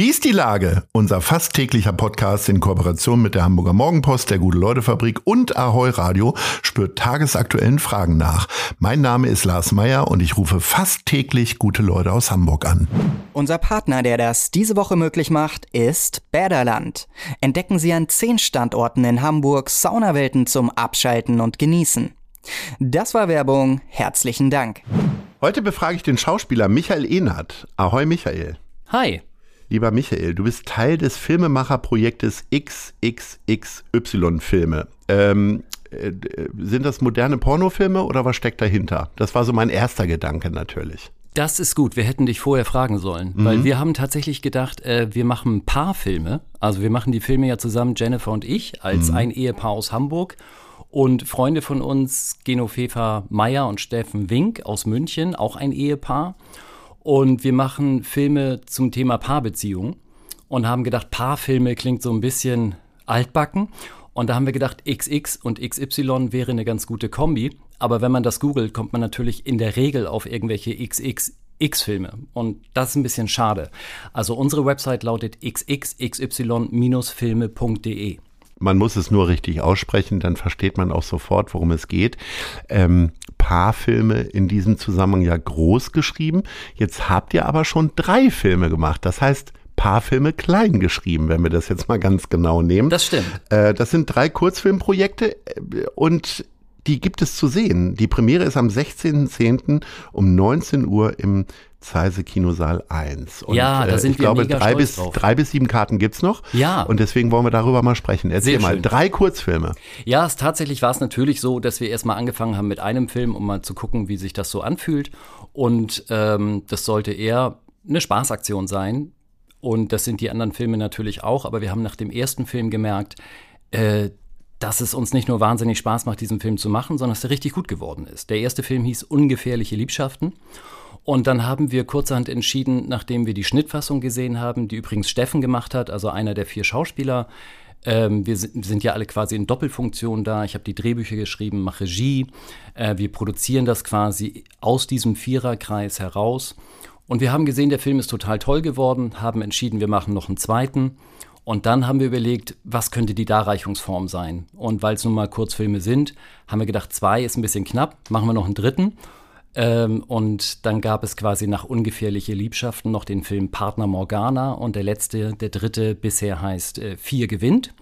Wie ist die Lage? Unser fast täglicher Podcast in Kooperation mit der Hamburger Morgenpost, der Gute-Leute-Fabrik und Ahoi Radio spürt tagesaktuellen Fragen nach. Mein Name ist Lars Meyer und ich rufe fast täglich gute Leute aus Hamburg an. Unser Partner, der das diese Woche möglich macht, ist Bäderland. Entdecken Sie an zehn Standorten in Hamburg Saunawelten zum Abschalten und Genießen. Das war Werbung. Herzlichen Dank. Heute befrage ich den Schauspieler Michael Ehnert. Ahoi Michael. Hi. Lieber Michael, du bist Teil des Filmemacherprojektes XXXY Filme. Ähm, äh, sind das moderne Pornofilme oder was steckt dahinter? Das war so mein erster Gedanke natürlich. Das ist gut. Wir hätten dich vorher fragen sollen, mhm. weil wir haben tatsächlich gedacht, äh, wir machen ein paar Filme. Also wir machen die Filme ja zusammen, Jennifer und ich, als mhm. ein Ehepaar aus Hamburg. Und Freunde von uns, Geno Fefer Meyer und Steffen Wink aus München, auch ein Ehepaar. Und wir machen Filme zum Thema Paarbeziehung und haben gedacht, Paarfilme klingt so ein bisschen altbacken. Und da haben wir gedacht, XX und XY wäre eine ganz gute Kombi. Aber wenn man das googelt, kommt man natürlich in der Regel auf irgendwelche XXX-Filme. Und das ist ein bisschen schade. Also unsere Website lautet xxxy-filme.de. Man muss es nur richtig aussprechen, dann versteht man auch sofort, worum es geht. Ähm, Paarfilme in diesem Zusammenhang ja groß geschrieben. Jetzt habt ihr aber schon drei Filme gemacht. Das heißt, Paarfilme klein geschrieben, wenn wir das jetzt mal ganz genau nehmen. Das stimmt. Äh, das sind drei Kurzfilmprojekte äh, und die gibt es zu sehen. Die Premiere ist am 16.10. um 19 Uhr im Zeise Kinosaal 1. Und, ja, da äh, sind ich wir glaube, mega drei bis, drauf. drei bis sieben Karten gibt's noch. Ja. Und deswegen wollen wir darüber mal sprechen. Erzähl Sehr mal, schön. drei Kurzfilme. Ja, es, tatsächlich war es natürlich so, dass wir erstmal angefangen haben mit einem Film, um mal zu gucken, wie sich das so anfühlt. Und ähm, das sollte eher eine Spaßaktion sein. Und das sind die anderen Filme natürlich auch. Aber wir haben nach dem ersten Film gemerkt, äh, dass es uns nicht nur wahnsinnig Spaß macht, diesen Film zu machen, sondern dass er richtig gut geworden ist. Der erste Film hieß Ungefährliche Liebschaften. Und dann haben wir kurzerhand entschieden, nachdem wir die Schnittfassung gesehen haben, die übrigens Steffen gemacht hat, also einer der vier Schauspieler. Ähm, wir sind ja alle quasi in Doppelfunktion da. Ich habe die Drehbücher geschrieben, mache Regie. Äh, wir produzieren das quasi aus diesem Viererkreis heraus. Und wir haben gesehen, der Film ist total toll geworden, haben entschieden, wir machen noch einen zweiten. Und dann haben wir überlegt, was könnte die Darreichungsform sein? Und weil es nun mal Kurzfilme sind, haben wir gedacht, zwei ist ein bisschen knapp, machen wir noch einen dritten. Ähm, und dann gab es quasi nach Ungefährliche Liebschaften noch den Film Partner Morgana und der letzte, der dritte bisher heißt äh, Vier gewinnt.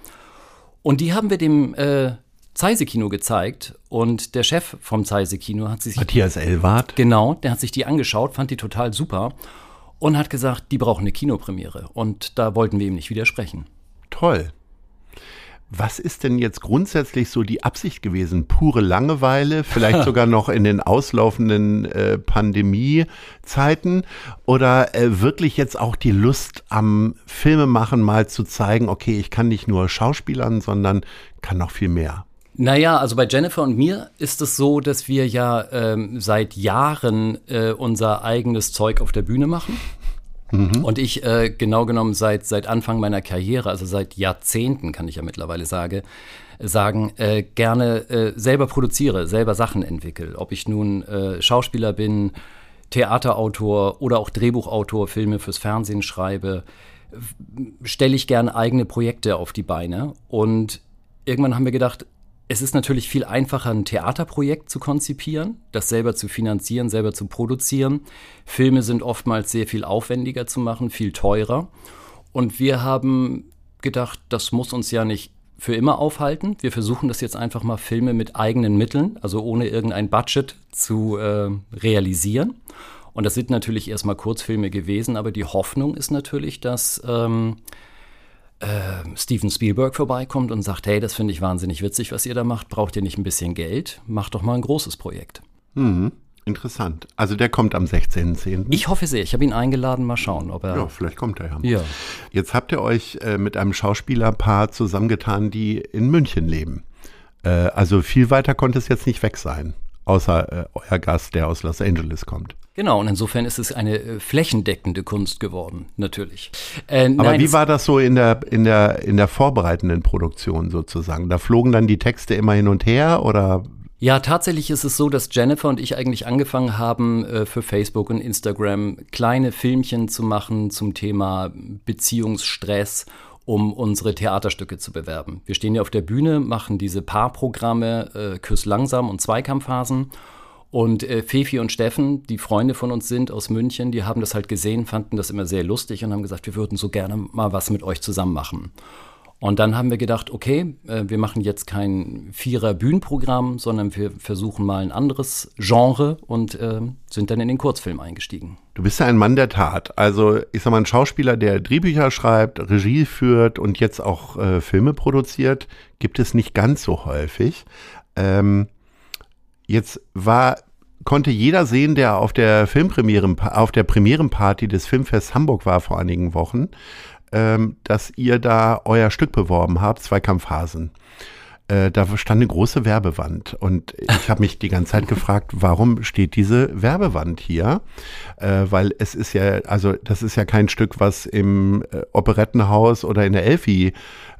Und die haben wir dem äh, Zeise-Kino gezeigt und der Chef vom Zeise-Kino hat sich. Matthias Elwart. Genau, der hat sich die angeschaut, fand die total super und hat gesagt, die brauchen eine Kinopremiere. Und da wollten wir ihm nicht widersprechen. Toll. Was ist denn jetzt grundsätzlich so die Absicht gewesen? Pure Langeweile, vielleicht sogar noch in den auslaufenden äh, Pandemiezeiten oder äh, wirklich jetzt auch die Lust am Filmemachen mal zu zeigen, okay, ich kann nicht nur Schauspielern, sondern kann noch viel mehr? Naja, also bei Jennifer und mir ist es so, dass wir ja ähm, seit Jahren äh, unser eigenes Zeug auf der Bühne machen. Mhm. Und ich äh, genau genommen seit, seit Anfang meiner Karriere, also seit Jahrzehnten kann ich ja mittlerweile sage, sagen, äh, gerne äh, selber produziere, selber Sachen entwickle. Ob ich nun äh, Schauspieler bin, Theaterautor oder auch Drehbuchautor, Filme fürs Fernsehen schreibe, stelle ich gerne eigene Projekte auf die Beine. Und irgendwann haben wir gedacht, es ist natürlich viel einfacher, ein Theaterprojekt zu konzipieren, das selber zu finanzieren, selber zu produzieren. Filme sind oftmals sehr viel aufwendiger zu machen, viel teurer. Und wir haben gedacht, das muss uns ja nicht für immer aufhalten. Wir versuchen das jetzt einfach mal Filme mit eigenen Mitteln, also ohne irgendein Budget zu äh, realisieren. Und das sind natürlich erstmal Kurzfilme gewesen, aber die Hoffnung ist natürlich, dass ähm, äh, Steven Spielberg vorbeikommt und sagt, hey, das finde ich wahnsinnig witzig, was ihr da macht, braucht ihr nicht ein bisschen Geld? Macht doch mal ein großes Projekt. Mhm. Interessant. Also der kommt am 16.10. Ich hoffe sehr. Ich habe ihn eingeladen. Mal schauen, ob er. Ja, vielleicht kommt er ja. Ja. Jetzt habt ihr euch äh, mit einem Schauspielerpaar zusammengetan, die in München leben. Äh, also viel weiter konnte es jetzt nicht weg sein außer äh, euer Gast, der aus Los Angeles kommt. Genau, und insofern ist es eine äh, flächendeckende Kunst geworden, natürlich. Äh, Aber nein, wie war das so in der, in, der, in der vorbereitenden Produktion sozusagen? Da flogen dann die Texte immer hin und her oder Ja, tatsächlich ist es so, dass Jennifer und ich eigentlich angefangen haben, äh, für Facebook und Instagram kleine Filmchen zu machen zum Thema Beziehungsstress, um unsere Theaterstücke zu bewerben. Wir stehen ja auf der Bühne, machen diese Paarprogramme äh, Küss langsam und Zweikampfphasen. Und äh, Fefi und Steffen, die Freunde von uns sind aus München, die haben das halt gesehen, fanden das immer sehr lustig und haben gesagt, wir würden so gerne mal was mit euch zusammen machen. Und dann haben wir gedacht, okay, äh, wir machen jetzt kein Vierer-Bühnenprogramm, sondern wir versuchen mal ein anderes Genre und äh, sind dann in den Kurzfilm eingestiegen. Du bist ja ein Mann der Tat. Also ich sag mal, ein Schauspieler, der Drehbücher schreibt, Regie führt und jetzt auch äh, Filme produziert, gibt es nicht ganz so häufig. Ähm, jetzt war konnte jeder sehen, der auf der Filmpremieren, auf der Premierenparty des Filmfests Hamburg war vor einigen Wochen, ähm, dass ihr da euer Stück beworben habt, Zweikampfhasen. Äh, da stand eine große Werbewand und ich habe mich die ganze Zeit gefragt, warum steht diese Werbewand hier? Äh, weil es ist ja, also das ist ja kein Stück, was im äh, Operettenhaus oder in der Elfi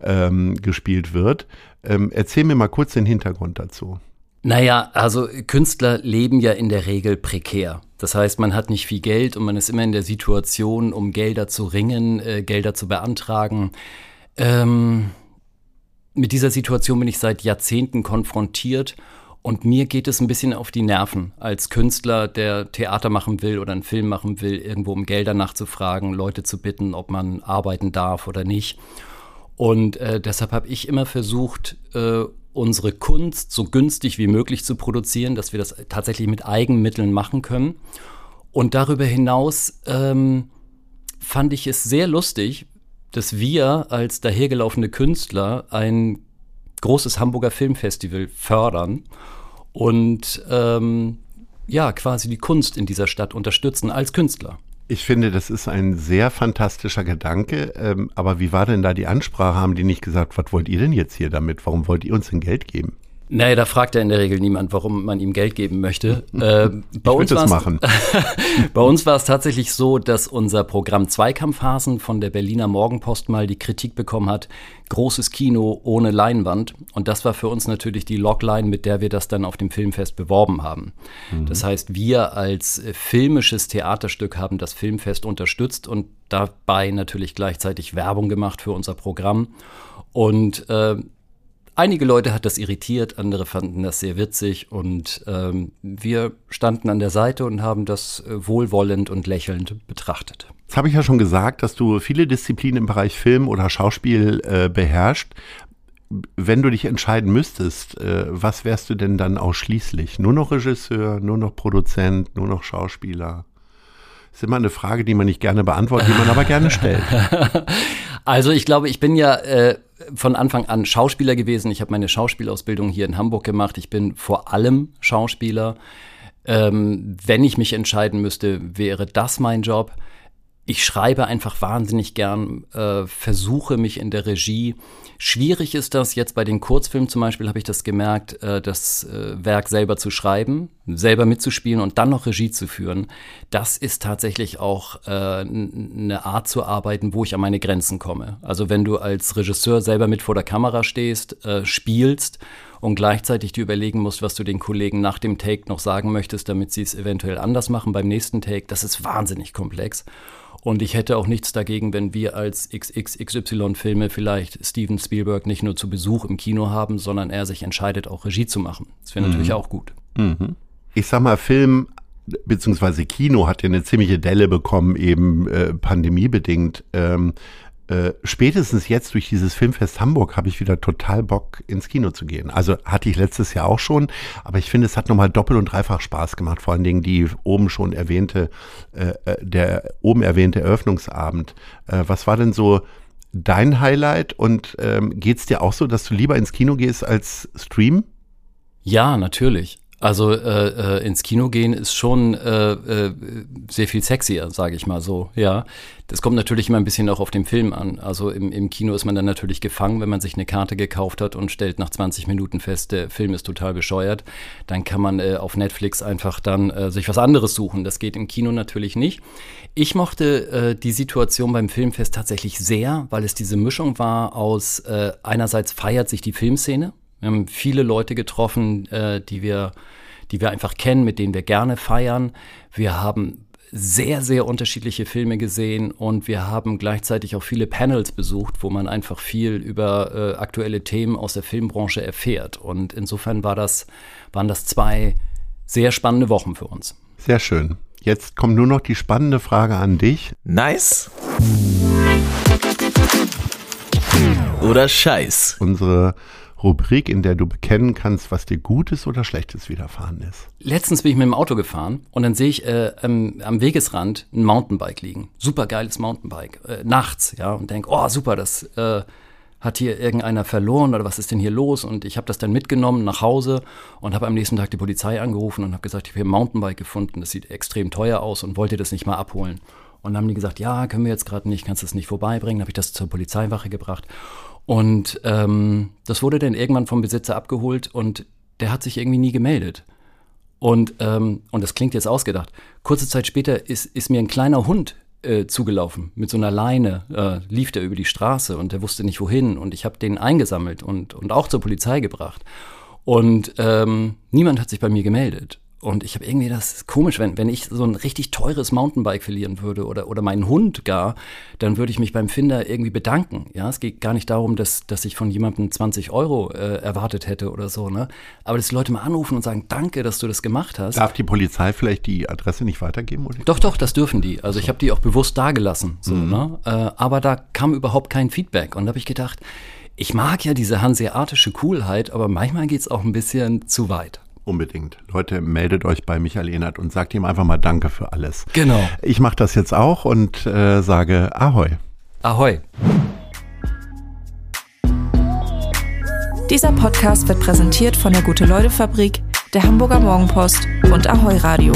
ähm, gespielt wird. Ähm, erzähl mir mal kurz den Hintergrund dazu. Naja, also Künstler leben ja in der Regel prekär. Das heißt, man hat nicht viel Geld und man ist immer in der Situation, um Gelder zu ringen, äh, Gelder zu beantragen. Ähm, mit dieser Situation bin ich seit Jahrzehnten konfrontiert und mir geht es ein bisschen auf die Nerven, als Künstler, der Theater machen will oder einen Film machen will, irgendwo um Gelder nachzufragen, Leute zu bitten, ob man arbeiten darf oder nicht. Und äh, deshalb habe ich immer versucht, äh, unsere Kunst so günstig wie möglich zu produzieren, dass wir das tatsächlich mit Eigenmitteln machen können. Und darüber hinaus ähm, fand ich es sehr lustig, dass wir als dahergelaufene Künstler ein großes Hamburger Filmfestival fördern und ähm, ja, quasi die Kunst in dieser Stadt unterstützen als Künstler. Ich finde, das ist ein sehr fantastischer Gedanke. Ähm, aber wie war denn da die Ansprache? Haben die nicht gesagt, was wollt ihr denn jetzt hier damit? Warum wollt ihr uns denn Geld geben? Naja, da fragt ja in der Regel niemand, warum man ihm Geld geben möchte. Äh, bei, uns es machen. bei uns war es tatsächlich so, dass unser Programm Zweikampfhasen von der Berliner Morgenpost mal die Kritik bekommen hat, großes Kino ohne Leinwand. Und das war für uns natürlich die Logline, mit der wir das dann auf dem Filmfest beworben haben. Das heißt, wir als äh, filmisches Theaterstück haben das Filmfest unterstützt und dabei natürlich gleichzeitig Werbung gemacht für unser Programm. Und äh, Einige Leute hat das irritiert, andere fanden das sehr witzig und ähm, wir standen an der Seite und haben das äh, wohlwollend und lächelnd betrachtet. Jetzt habe ich ja schon gesagt, dass du viele Disziplinen im Bereich Film oder Schauspiel äh, beherrschst. Wenn du dich entscheiden müsstest, äh, was wärst du denn dann ausschließlich? Nur noch Regisseur, nur noch Produzent, nur noch Schauspieler? ist immer eine Frage, die man nicht gerne beantwortet, die man aber gerne stellt. Also ich glaube, ich bin ja äh, von Anfang an Schauspieler gewesen. Ich habe meine Schauspielausbildung hier in Hamburg gemacht. Ich bin vor allem Schauspieler. Ähm, wenn ich mich entscheiden müsste, wäre das mein Job. Ich schreibe einfach wahnsinnig gern, äh, versuche mich in der Regie. Schwierig ist das jetzt bei den Kurzfilmen zum Beispiel, habe ich das gemerkt, äh, das äh, Werk selber zu schreiben, selber mitzuspielen und dann noch Regie zu führen. Das ist tatsächlich auch äh, eine Art zu arbeiten, wo ich an meine Grenzen komme. Also wenn du als Regisseur selber mit vor der Kamera stehst, äh, spielst und gleichzeitig dir überlegen musst, was du den Kollegen nach dem Take noch sagen möchtest, damit sie es eventuell anders machen beim nächsten Take, das ist wahnsinnig komplex. Und ich hätte auch nichts dagegen, wenn wir als XXXY-Filme vielleicht Steven Spielberg nicht nur zu Besuch im Kino haben, sondern er sich entscheidet, auch Regie zu machen. Das wäre natürlich auch gut. Ich sag mal, Film beziehungsweise Kino hat ja eine ziemliche Delle bekommen, eben äh, pandemiebedingt. Ähm, äh, spätestens jetzt durch dieses Filmfest Hamburg habe ich wieder total Bock ins Kino zu gehen. Also hatte ich letztes Jahr auch schon, aber ich finde, es hat nochmal doppelt und dreifach Spaß gemacht. Vor allen Dingen die oben schon erwähnte, äh, äh, der oben erwähnte Eröffnungsabend. Äh, was war denn so dein Highlight und ähm, geht's dir auch so, dass du lieber ins Kino gehst als streamen? Ja, natürlich. Also äh, äh, ins Kino gehen ist schon äh, äh, sehr viel sexier, sage ich mal so. Ja, das kommt natürlich immer ein bisschen auch auf den Film an. Also im, im Kino ist man dann natürlich gefangen, wenn man sich eine Karte gekauft hat und stellt nach 20 Minuten fest, der Film ist total bescheuert. Dann kann man äh, auf Netflix einfach dann äh, sich was anderes suchen. Das geht im Kino natürlich nicht. Ich mochte äh, die Situation beim Filmfest tatsächlich sehr, weil es diese Mischung war aus äh, einerseits feiert sich die Filmszene wir haben viele Leute getroffen, äh, die wir, die wir einfach kennen, mit denen wir gerne feiern. Wir haben sehr, sehr unterschiedliche Filme gesehen und wir haben gleichzeitig auch viele Panels besucht, wo man einfach viel über äh, aktuelle Themen aus der Filmbranche erfährt. Und insofern war das, waren das zwei sehr spannende Wochen für uns. Sehr schön. Jetzt kommt nur noch die spannende Frage an dich. Nice. Oder Scheiß. Unsere Rubrik, in der du bekennen kannst, was dir Gutes oder Schlechtes widerfahren ist. Letztens bin ich mit dem Auto gefahren und dann sehe ich äh, ähm, am Wegesrand ein Mountainbike liegen. Super geiles Mountainbike. Äh, nachts, ja, und denke, oh super, das äh, hat hier irgendeiner verloren oder was ist denn hier los? Und ich habe das dann mitgenommen nach Hause und habe am nächsten Tag die Polizei angerufen und habe gesagt, ich habe hier ein Mountainbike gefunden, das sieht extrem teuer aus und wollte das nicht mal abholen. Und dann haben die gesagt, ja, können wir jetzt gerade nicht, kannst du das nicht vorbeibringen. Dann habe ich das zur Polizeiwache gebracht. Und ähm, das wurde dann irgendwann vom Besitzer abgeholt und der hat sich irgendwie nie gemeldet. Und, ähm, und das klingt jetzt ausgedacht. Kurze Zeit später ist, ist mir ein kleiner Hund äh, zugelaufen mit so einer Leine, äh, lief der über die Straße und der wusste nicht wohin. Und ich habe den eingesammelt und, und auch zur Polizei gebracht. Und ähm, niemand hat sich bei mir gemeldet. Und ich habe irgendwie das komisch, wenn, wenn ich so ein richtig teures Mountainbike verlieren würde oder, oder meinen Hund gar, dann würde ich mich beim Finder irgendwie bedanken. Ja, es geht gar nicht darum, dass, dass ich von jemandem 20 Euro äh, erwartet hätte oder so, ne? Aber dass die Leute mal anrufen und sagen, danke, dass du das gemacht hast. Darf die Polizei vielleicht die Adresse nicht weitergeben? Oder? Doch, doch, das dürfen die. Also ich habe die auch bewusst dagelassen. So, mhm. ne? Äh, aber da kam überhaupt kein Feedback. Und da habe ich gedacht, ich mag ja diese hanseatische Coolheit, aber manchmal geht es auch ein bisschen zu weit. Unbedingt. Leute, meldet euch bei Michael Ehnert und sagt ihm einfach mal Danke für alles. Genau. Ich mache das jetzt auch und äh, sage Ahoi. Ahoi. Dieser Podcast wird präsentiert von der Gute-Leute-Fabrik, der Hamburger Morgenpost und Ahoi Radio.